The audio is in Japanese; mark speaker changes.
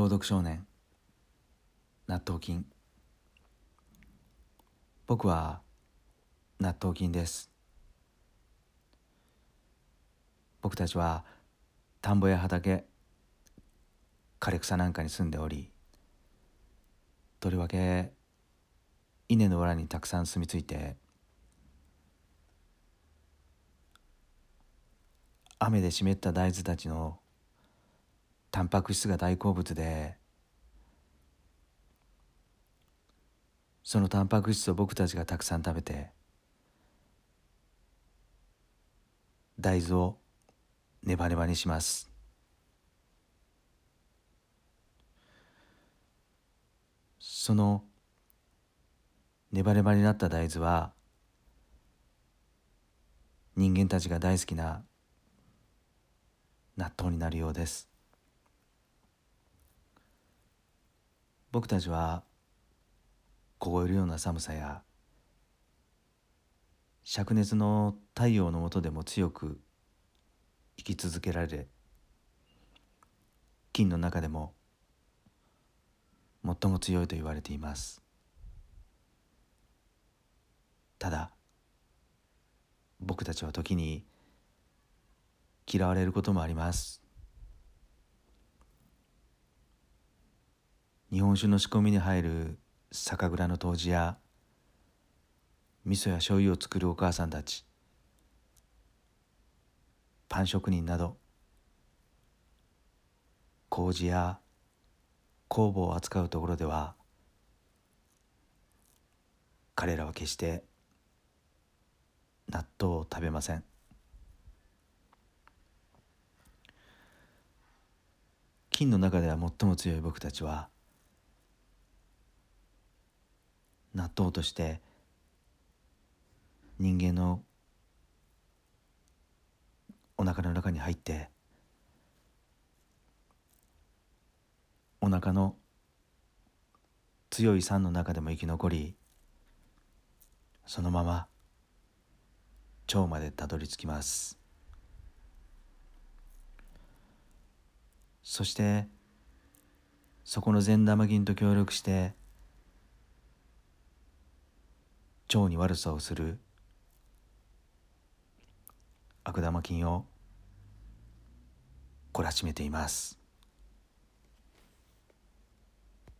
Speaker 1: 朗読少年納豆菌。僕は納豆菌です。僕たちは田んぼや畑枯れ草なんかに住んでおりとりわけ稲の裏にたくさん住み着いて雨で湿った大豆たちのタンパク質が大好物でそのタンパク質を僕たちがたくさん食べて大豆をネバネバにします。そのネバネバになった大豆は人間たちが大好きな納豆になるようです。僕たちは凍えるような寒さや灼熱の太陽の下でも強く生き続けられ金の中でも最も強いと言われています。ただ僕たちは時に嫌われることもあります。日本酒の仕込みに入る酒蔵の杜氏や味噌や醤油を作るお母さんたちパン職人など麹や酵母を扱うところでは彼らは決して納豆を食べません。金の中では最も強い僕たちは納豆として人間のお腹の中に入ってお腹の強い酸の中でも生き残りそのまま腸までたどり着きます。そしてそこの善玉菌と協力して腸に悪さをする。悪玉菌を懲らしめています。